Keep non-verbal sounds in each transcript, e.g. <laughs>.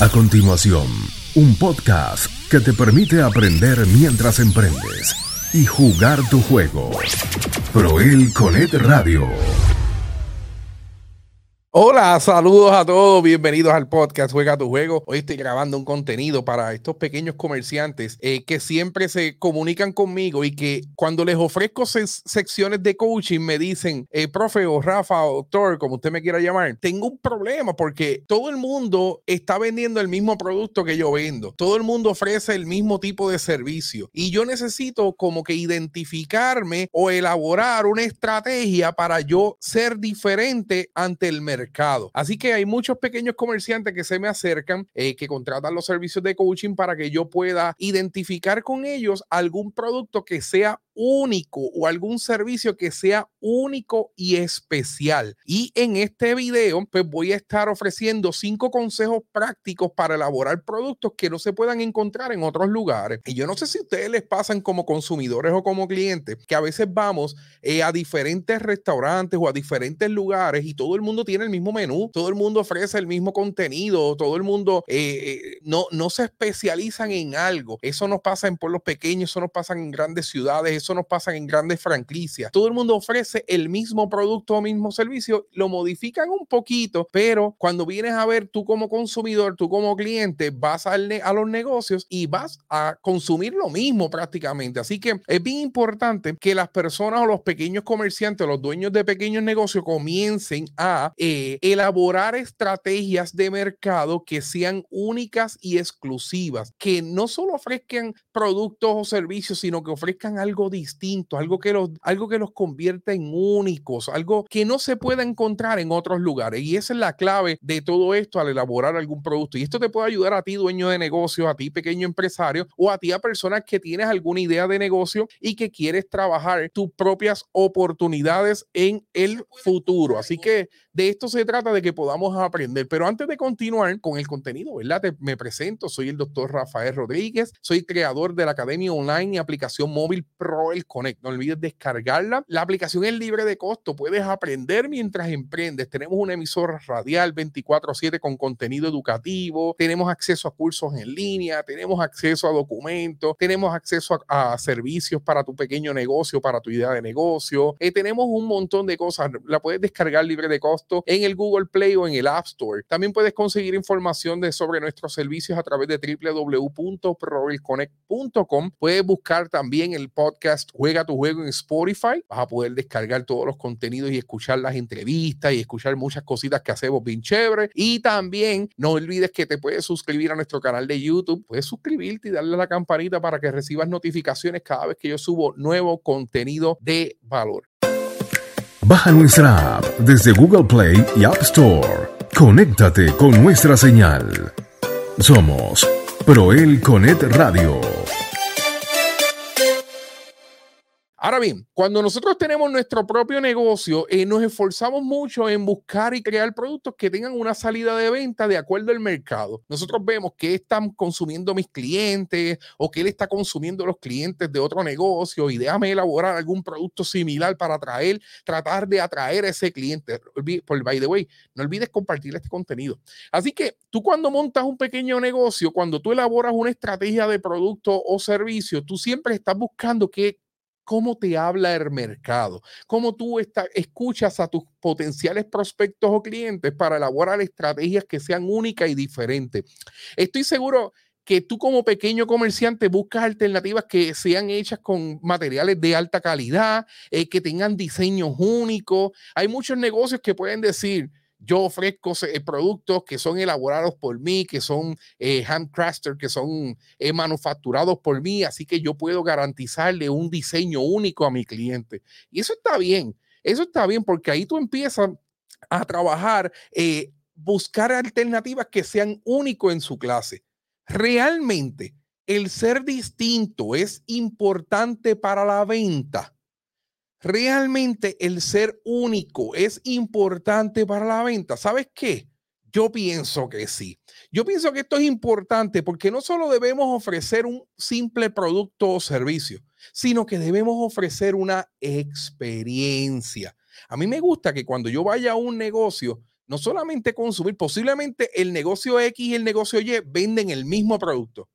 A continuación, un podcast que te permite aprender mientras emprendes y jugar tu juego. Proel Conet Radio. Hola, saludos a todos, bienvenidos al podcast Juega tu Juego. Hoy estoy grabando un contenido para estos pequeños comerciantes eh, que siempre se comunican conmigo y que cuando les ofrezco secciones de coaching me dicen, eh, profe o Rafa o doctor, como usted me quiera llamar, tengo un problema porque todo el mundo está vendiendo el mismo producto que yo vendo. Todo el mundo ofrece el mismo tipo de servicio y yo necesito como que identificarme o elaborar una estrategia para yo ser diferente ante el mercado Así que hay muchos pequeños comerciantes que se me acercan, eh, que contratan los servicios de coaching para que yo pueda identificar con ellos algún producto que sea único o algún servicio que sea único y especial. Y en este video, pues voy a estar ofreciendo cinco consejos prácticos para elaborar productos que no se puedan encontrar en otros lugares. Y yo no sé si a ustedes les pasan como consumidores o como clientes, que a veces vamos eh, a diferentes restaurantes o a diferentes lugares y todo el mundo tiene el mismo menú, todo el mundo ofrece el mismo contenido, todo el mundo eh, eh, no, no se especializan en algo. Eso nos pasa en pueblos pequeños, eso nos pasa en grandes ciudades eso nos pasa en grandes franquicias. Todo el mundo ofrece el mismo producto o mismo servicio, lo modifican un poquito, pero cuando vienes a ver tú como consumidor, tú como cliente, vas a, a los negocios y vas a consumir lo mismo prácticamente. Así que es bien importante que las personas o los pequeños comerciantes, los dueños de pequeños negocios comiencen a eh, elaborar estrategias de mercado que sean únicas y exclusivas, que no solo ofrezcan productos o servicios, sino que ofrezcan algo distinto, algo que los, algo que los convierta en únicos, algo que no se pueda encontrar en otros lugares. Y esa es la clave de todo esto al elaborar algún producto. Y esto te puede ayudar a ti, dueño de negocio, a ti, pequeño empresario, o a ti, a personas que tienes alguna idea de negocio y que quieres trabajar tus propias oportunidades en el futuro. Así que de esto se trata de que podamos aprender. Pero antes de continuar con el contenido, ¿verdad? me presento, soy el doctor Rafael Rodríguez, soy creador de la Academia Online y aplicación móvil Pro el Connect. No olvides descargarla. La aplicación es libre de costo. Puedes aprender mientras emprendes. Tenemos una emisora radial 24/7 con contenido educativo. Tenemos acceso a cursos en línea. Tenemos acceso a documentos. Tenemos acceso a, servicios para tu pequeño negocio, para tu idea de negocio. Eh, tenemos un montón de cosas. La puedes descargar libre de costo en el Google Play o en el App Store. También puedes conseguir información de, sobre nuestros servicios a través de www.proelconnect.com. Puedes buscar también el podcast Juega tu juego en Spotify. Vas a poder descargar todos los contenidos y escuchar las entrevistas y escuchar muchas cositas que hacemos bien chévere. Y también no olvides que te puedes suscribir a nuestro canal de YouTube. Puedes suscribirte y darle a la campanita para que recibas notificaciones cada vez que yo subo nuevo contenido de valor. Baja nuestra app desde Google Play y App Store. Conéctate con nuestra señal. Somos Proel Conet Radio. Ahora bien, cuando nosotros tenemos nuestro propio negocio, eh, nos esforzamos mucho en buscar y crear productos que tengan una salida de venta de acuerdo al mercado. Nosotros vemos qué están consumiendo mis clientes o qué le está consumiendo los clientes de otro negocio y déjame elaborar algún producto similar para atraer, tratar de atraer a ese cliente. Por by the way, no olvides compartir este contenido. Así que tú cuando montas un pequeño negocio, cuando tú elaboras una estrategia de producto o servicio, tú siempre estás buscando qué cómo te habla el mercado, cómo tú escuchas a tus potenciales prospectos o clientes para elaborar estrategias que sean únicas y diferentes. Estoy seguro que tú como pequeño comerciante buscas alternativas que sean hechas con materiales de alta calidad, eh, que tengan diseños únicos. Hay muchos negocios que pueden decir, yo ofrezco eh, productos que son elaborados por mí, que son eh, handcrafted, que son eh, manufacturados por mí, así que yo puedo garantizarle un diseño único a mi cliente. Y eso está bien, eso está bien porque ahí tú empiezas a trabajar, buscar alternativas que sean únicos en su clase. Realmente, el ser distinto es importante para la venta. ¿Realmente el ser único es importante para la venta? ¿Sabes qué? Yo pienso que sí. Yo pienso que esto es importante porque no solo debemos ofrecer un simple producto o servicio, sino que debemos ofrecer una experiencia. A mí me gusta que cuando yo vaya a un negocio, no solamente consumir, posiblemente el negocio X y el negocio Y venden el mismo producto,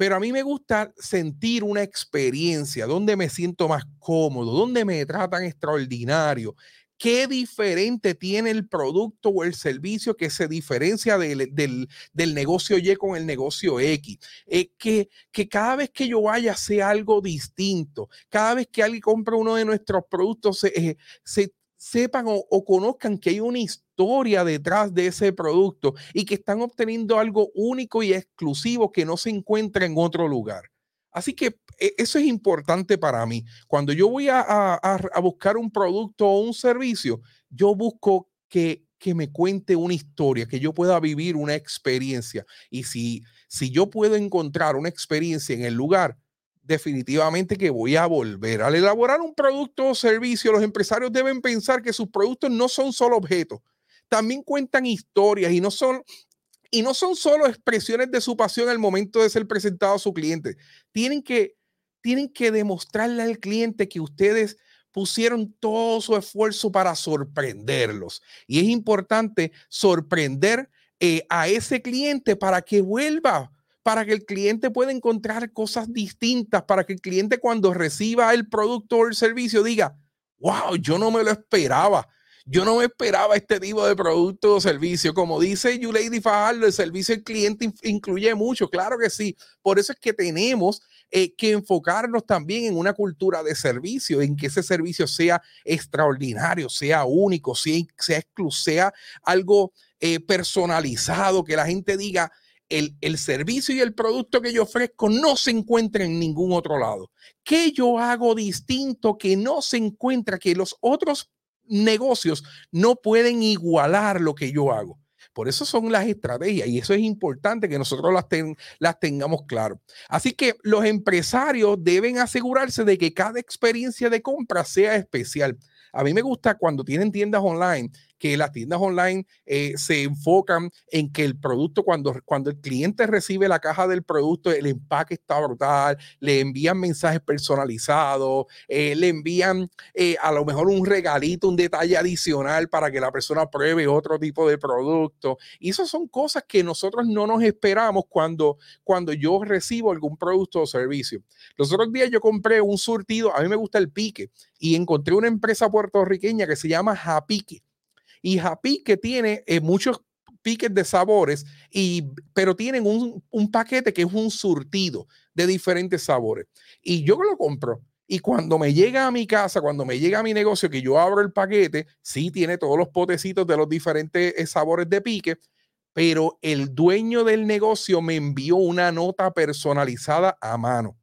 pero a mí me gusta sentir una experiencia donde me siento más cómodo, donde me tratan extraordinario. ¿Qué diferente tiene el producto o el servicio que se diferencia del, del, negocio Y con el negocio X? Eh, que, que cada vez que yo vaya sea algo distinto. Cada vez que alguien compra uno de nuestros productos se, eh, se sepan o, conozcan que hay una historia detrás de ese producto y que están obteniendo algo único y exclusivo que no se encuentra en otro lugar. Así que e, eso es importante para mí. Cuando yo voy a, buscar un producto o un servicio, yo busco que, me cuente una historia, que yo pueda vivir una experiencia. Y si yo puedo encontrar una experiencia en el lugar, definitivamente que voy a volver. Al elaborar un producto o servicio, los empresarios deben pensar que sus productos no son solo objetos, también cuentan historias y no son y no son solo expresiones de su pasión al momento de ser presentado a su cliente. Tienen que tienen que demostrarle al cliente que ustedes pusieron todo su esfuerzo para sorprenderlos. Y es importante sorprender eh, a ese cliente para que vuelva, para que el cliente pueda encontrar cosas distintas, para que el cliente cuando reciba el producto o el servicio diga, wow, yo no me lo esperaba. Yo no me esperaba este tipo de producto o servicio. Como dice Lady Fajardo, el servicio al cliente incluye mucho. Claro que sí. Por eso es que tenemos eh, que enfocarnos también en una cultura de servicio, en que ese servicio sea extraordinario, sea único, sea, sea sea algo eh, personalizado, que la gente diga, el, servicio y el producto que yo ofrezco no se encuentra en ningún otro lado. ¿Qué yo hago distinto que no se encuentra, que los otros negocios no pueden igualar lo que yo hago? Por eso son las estrategias y eso es importante que nosotros las, las tengamos claro. Así que los empresarios deben asegurarse de que cada experiencia de compra sea especial. A mí me gusta cuando tienen tiendas online que las tiendas online eh, se enfocan en que el producto, cuando, cuando el cliente recibe la caja del producto, el empaque está brutal, le envían mensajes personalizados, eh, le envían eh, a lo mejor un regalito, un detalle adicional para que la persona pruebe otro tipo de producto. Y esas son cosas que nosotros no nos esperamos cuando, cuando yo recibo algún producto o servicio. Los otros días yo compré un surtido, a mí me gusta el pique, y encontré una empresa puertorriqueña que se llama Japique y Happy que tiene eh, muchos piques de sabores, y, pero tienen un, un, paquete que es un surtido de diferentes sabores. Y yo lo compro. Y cuando me llega a mi casa, cuando me llega a mi negocio, que yo abro el paquete, sí tiene todos los potecitos de los diferentes eh, sabores de pique, pero el dueño del negocio me envió una nota personalizada a mano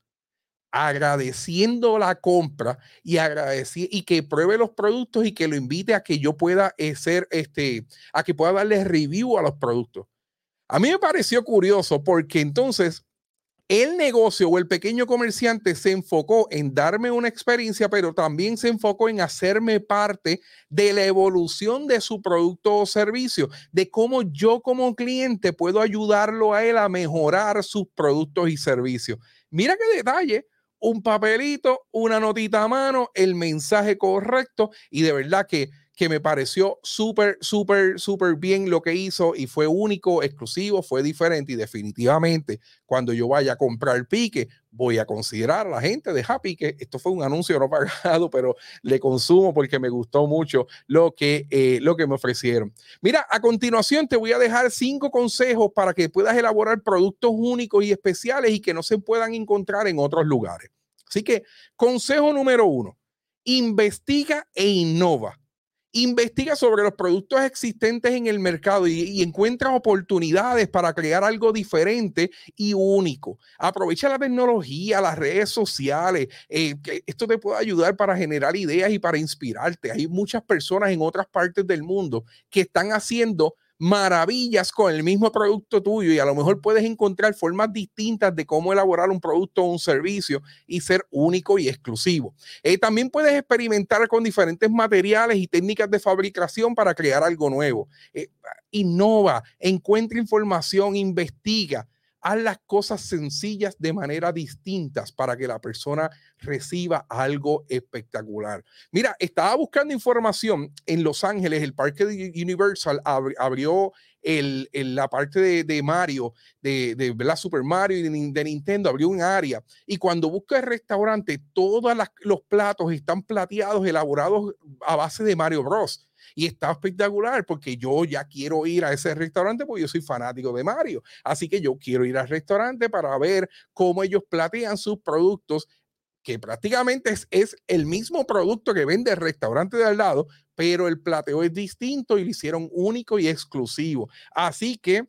agradeciendo la compra y agradecer y que pruebe los productos y que lo invite a que yo pueda eh, ser este a que pueda darle review a los productos. A mí me pareció curioso porque entonces el negocio o el pequeño comerciante se enfocó en darme una experiencia, pero también se enfocó en hacerme parte de la evolución de su producto o servicio, de cómo yo como cliente puedo ayudarlo a él a mejorar sus productos y servicios. Mira qué detalle un papelito, una notita a mano, el mensaje correcto y de verdad que, que me pareció súper, súper, súper bien lo que hizo y fue único, exclusivo, fue diferente y definitivamente cuando yo vaya a comprar pique voy a considerar a la gente de Happy que esto fue un anuncio no <laughs> pagado, pero le consumo porque me gustó mucho lo que, eh, lo que me ofrecieron. Mira, a continuación te voy a dejar cinco consejos para que puedas elaborar productos únicos y especiales y que no se puedan encontrar en otros lugares. Así que, consejo número uno, investiga e innova. Investiga sobre los productos existentes en el mercado y, encuentra oportunidades para crear algo diferente y único. Aprovecha la tecnología, las redes sociales. Eh, esto te puede ayudar para generar ideas y para inspirarte. Hay muchas personas en otras partes del mundo que están haciendo maravillas con el mismo producto tuyo y a lo mejor puedes encontrar formas distintas de cómo elaborar un producto o un servicio y ser único y exclusivo. Eh, también puedes experimentar con diferentes materiales y técnicas de fabricación para crear algo nuevo. Eh, innova, encuentra información, investiga. Haz las cosas sencillas de manera distintas para que la persona reciba algo espectacular. Mira, estaba buscando información en Los Ángeles, el parque Universal abrió el, la parte de, Mario, de, de la Super Mario y de, Nintendo, abrió un área. Y cuando busca el restaurante, todos los platos están plateados, elaborados a base de Mario Bros y está espectacular porque yo ya quiero ir a ese restaurante porque yo soy fanático de Mario. Así que yo quiero ir al restaurante para ver cómo ellos platean sus productos que prácticamente es, el mismo producto que vende el restaurante de al lado, pero el plateo es distinto y lo hicieron único y exclusivo. Así que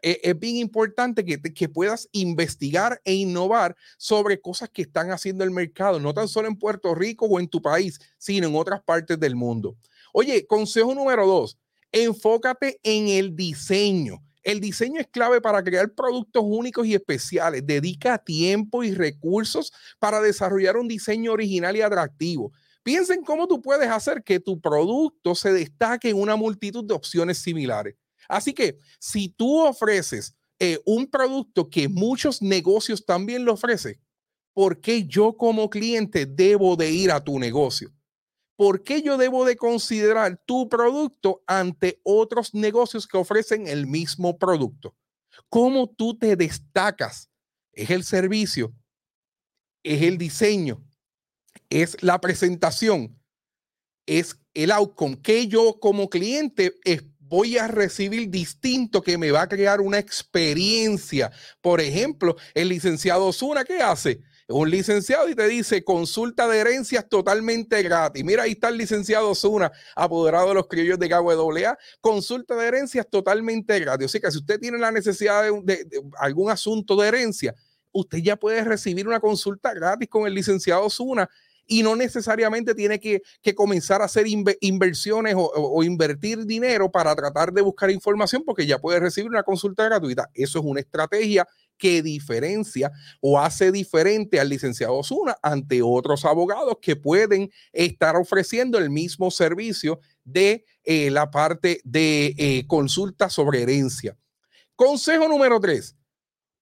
e, es bien importante que, que, puedas investigar e innovar sobre cosas que están haciendo el mercado, no tan solo en Puerto Rico o en tu país, sino en otras partes del mundo. Oye, consejo número dos, enfócate en el diseño. El diseño es clave para crear productos únicos y especiales. Dedica tiempo y recursos para desarrollar un diseño original y atractivo. Piensa en cómo tú puedes hacer que tu producto se destaque en una multitud de opciones similares. Así que si tú ofreces eh, un producto que muchos negocios también lo ofrecen, ¿por qué yo como cliente debo de ir a tu negocio? ¿Por qué yo debo de considerar tu producto ante otros negocios que ofrecen el mismo producto? ¿Cómo tú te destacas? Es el servicio, es el diseño, es la presentación, es el outcome que yo como cliente voy a recibir distinto que me va a crear una experiencia. Por ejemplo, el licenciado Osuna, ¿qué hace? Un licenciado y te dice consulta de herencias totalmente gratis. Mira, ahí está el licenciado Zuna, apoderado de los criollos de AA, consulta de herencias totalmente gratis. O sea que si usted tiene la necesidad de, algún asunto de herencia, usted ya puede recibir una consulta gratis con el licenciado Zuna y no necesariamente tiene que, comenzar a hacer inversiones o, invertir dinero para tratar de buscar información porque ya puede recibir una consulta gratuita. Eso es una estrategia que diferencia o hace diferente al licenciado Osuna ante otros abogados que pueden estar ofreciendo el mismo servicio de eh, la parte de eh, consulta sobre herencia. Consejo número tres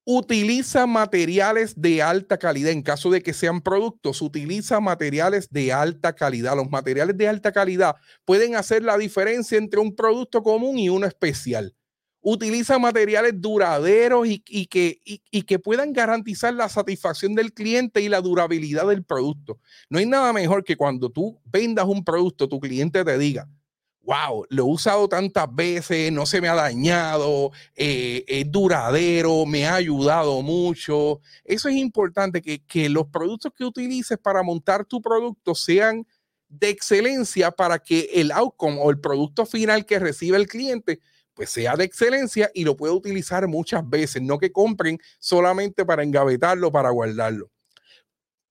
Utiliza materiales de alta calidad. En caso de que sean productos, utiliza materiales de alta calidad. Los materiales de alta calidad pueden hacer la diferencia entre un producto común y uno especial. Utiliza materiales duraderos y, que, y que puedan garantizar la satisfacción del cliente y la durabilidad del producto. No hay nada mejor que cuando tú vendas un producto, tu cliente te diga, wow, lo he usado tantas veces, no se me ha dañado, eh, es duradero, me ha ayudado mucho. Eso es importante, que, que los productos que utilices para montar tu producto sean de excelencia para que el outcome o el producto final que recibe el cliente pues sea de excelencia y lo pueda utilizar muchas veces, no que compren solamente para engavetarlo, para guardarlo.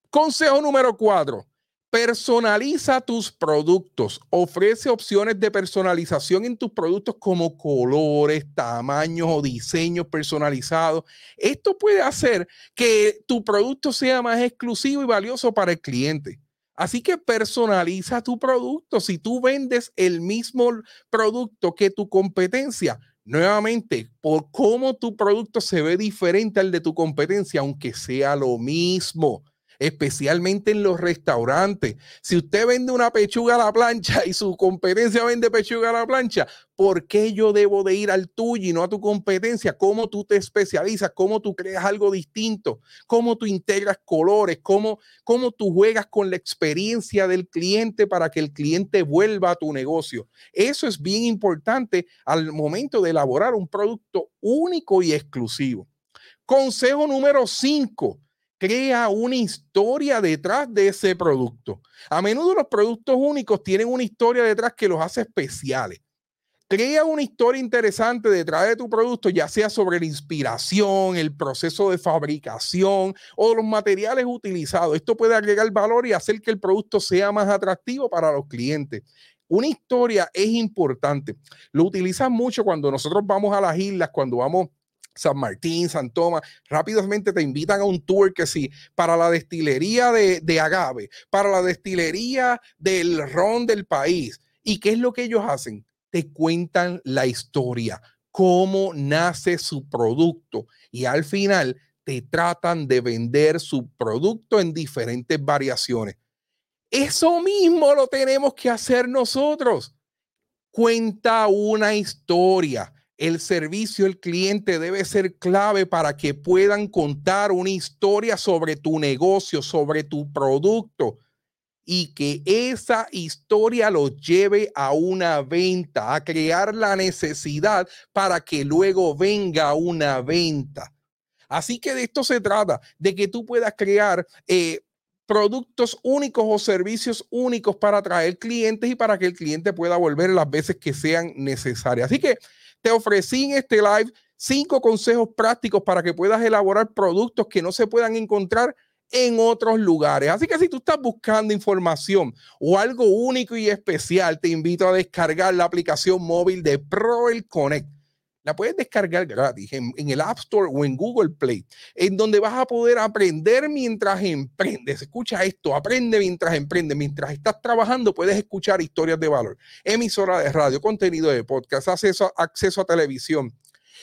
Consejo número cuatro, Personaliza tus productos. Ofrece opciones de personalización en tus productos como colores, tamaños o diseños personalizados. Esto puede hacer que tu producto sea más exclusivo y valioso para el cliente. Así que personaliza tu producto. Si tú vendes el mismo producto que tu competencia, nuevamente, por cómo tu producto se ve diferente al de tu competencia, aunque sea lo mismo especialmente en los restaurantes. Si usted vende una pechuga a la plancha <laughs> y su competencia vende pechuga a la plancha, ¿por qué yo debo de ir al tuyo y no a tu competencia? ¿Cómo tú te especializas? ¿Cómo tú creas algo distinto? ¿Cómo tú integras colores? ¿Cómo, cómo tú juegas con la experiencia del cliente para que el cliente vuelva a tu negocio? Eso es bien importante al momento de elaborar un producto único y exclusivo. Consejo número 5 crea una historia detrás de ese producto. A menudo los productos únicos tienen una historia detrás que los hace especiales. Crea una historia interesante detrás de tu producto, ya sea sobre la inspiración, el proceso de fabricación o los materiales utilizados. Esto puede agregar valor y hacer que el producto sea más atractivo para los clientes. Una historia es importante. Lo utilizan mucho cuando nosotros vamos a las islas, cuando vamos San Martín, San Tomás, rápidamente te invitan a un tour que sí, para la destilería de, agave, para la destilería del ron del país. ¿Y qué es lo que ellos hacen? Te cuentan la historia cómo nace su producto y al final te tratan de vender su producto en diferentes variaciones. Eso mismo lo tenemos que hacer nosotros. Cuenta una historia. El servicio al cliente debe ser clave para que puedan contar una historia sobre tu negocio, sobre tu producto y que esa historia los lleve a una venta, a crear la necesidad para que luego venga una venta. Así que de esto se trata, de que tú puedas crear eh, productos únicos o servicios únicos para atraer clientes y para que el cliente pueda volver las veces que sean necesarias. Así que te ofrecí en este live cinco consejos prácticos para que puedas elaborar productos que no se puedan encontrar en otros lugares. Así que si tú estás buscando información o algo único y especial, te invito a descargar la aplicación móvil de Proel Connect. La puedes descargar gratis en, el App Store o en Google Play, en donde vas a poder aprender mientras emprendes. Escucha esto, aprende mientras emprendes. Mientras estás trabajando, puedes escuchar historias de valor, emisora de radio, contenido de podcast, acceso, acceso a televisión,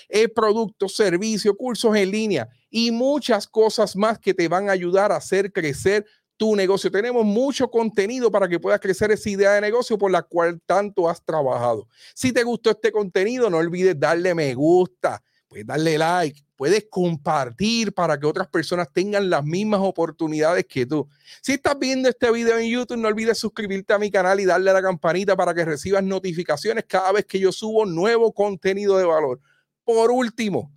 eh, productos, servicios, cursos en línea y muchas cosas más que te van a ayudar a hacer crecer tu negocio. Tenemos mucho contenido para que puedas crecer esa idea de negocio por la cual tanto has trabajado. Si te gustó este contenido, no olvides darle me gusta, puedes darle like, puedes compartir para que otras personas tengan las mismas oportunidades que tú. Si estás viendo este video en YouTube, no olvides suscribirte a mi canal y darle a la campanita para que recibas notificaciones cada vez que yo subo nuevo contenido de valor. Por último,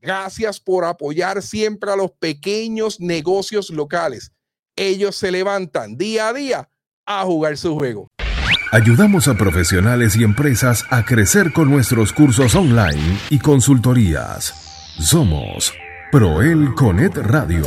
gracias por apoyar siempre a los pequeños negocios locales. Ellos se levantan día a día a jugar su juego. Ayudamos a profesionales y empresas a crecer con nuestros cursos online y consultorías. Somos Proel Conet Radio.